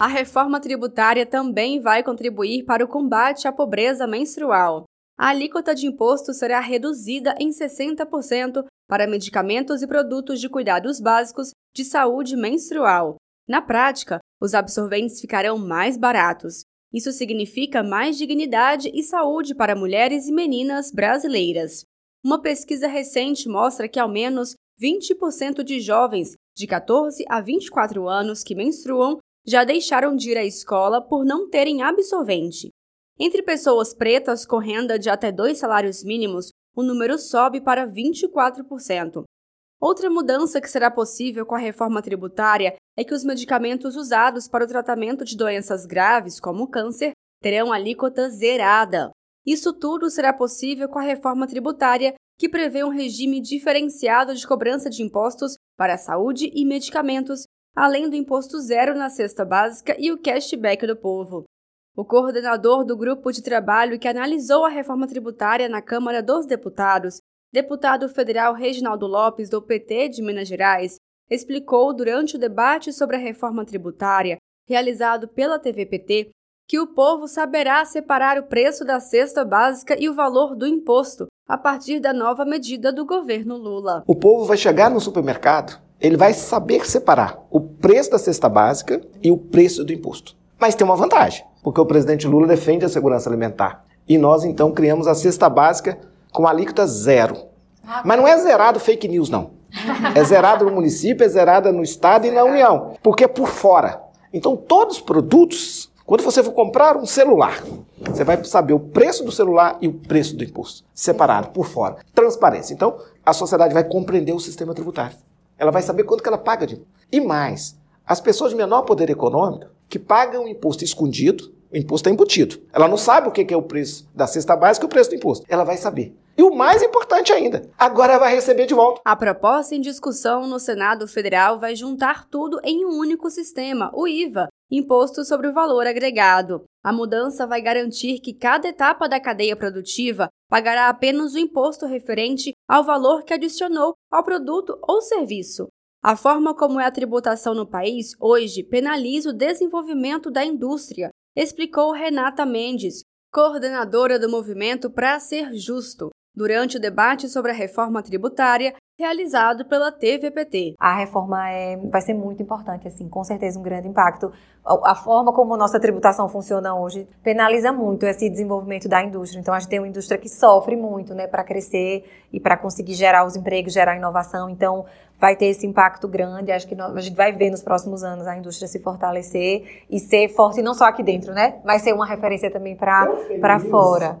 A reforma tributária também vai contribuir para o combate à pobreza menstrual. A alíquota de imposto será reduzida em 60% para medicamentos e produtos de cuidados básicos de saúde menstrual. Na prática, os absorventes ficarão mais baratos. Isso significa mais dignidade e saúde para mulheres e meninas brasileiras. Uma pesquisa recente mostra que ao menos 20% de jovens de 14 a 24 anos que menstruam já deixaram de ir à escola por não terem absorvente. Entre pessoas pretas com renda de até dois salários mínimos, o número sobe para 24%. Outra mudança que será possível com a reforma tributária é que os medicamentos usados para o tratamento de doenças graves, como o câncer, terão alíquota zerada. Isso tudo será possível com a reforma tributária, que prevê um regime diferenciado de cobrança de impostos para saúde e medicamentos, além do imposto zero na cesta básica e o cashback do povo. O coordenador do grupo de trabalho que analisou a reforma tributária na Câmara dos Deputados, deputado federal Reginaldo Lopes, do PT de Minas Gerais, explicou durante o debate sobre a reforma tributária realizado pela TVPT que o povo saberá separar o preço da cesta básica e o valor do imposto a partir da nova medida do governo Lula. O povo vai chegar no supermercado ele vai saber separar o preço da cesta básica e o preço do imposto. Mas tem uma vantagem, porque o presidente Lula defende a segurança alimentar. E nós então criamos a cesta básica com alíquota zero. Mas não é zerado fake news, não. É zerado no município, é zerada no estado e na União, porque é por fora. Então todos os produtos, quando você for comprar um celular, você vai saber o preço do celular e o preço do imposto, separado por fora. Transparência. Então a sociedade vai compreender o sistema tributário. Ela vai saber quanto que ela paga de E mais, as pessoas de menor poder econômico que pagam o imposto escondido, o imposto é embutido. Ela não sabe o que é o preço da cesta básica e o preço do imposto. Ela vai saber. E o mais importante ainda, agora vai receber de volta. A proposta em discussão no Senado Federal vai juntar tudo em um único sistema, o IVA, Imposto sobre o Valor Agregado. A mudança vai garantir que cada etapa da cadeia produtiva pagará apenas o imposto referente ao valor que adicionou ao produto ou serviço. A forma como é a tributação no país hoje penaliza o desenvolvimento da indústria, explicou Renata Mendes, coordenadora do movimento Para Ser Justo, durante o debate sobre a reforma tributária realizado pela TVPT. A reforma é, vai ser muito importante, assim, com certeza um grande impacto. A, a forma como nossa tributação funciona hoje penaliza muito esse desenvolvimento da indústria. Então a gente tem uma indústria que sofre muito, né, para crescer e para conseguir gerar os empregos, gerar inovação. Então vai ter esse impacto grande. Acho que nós, a gente vai ver nos próximos anos a indústria se fortalecer e ser forte não só aqui dentro, né, mas ser uma referência também para para fora.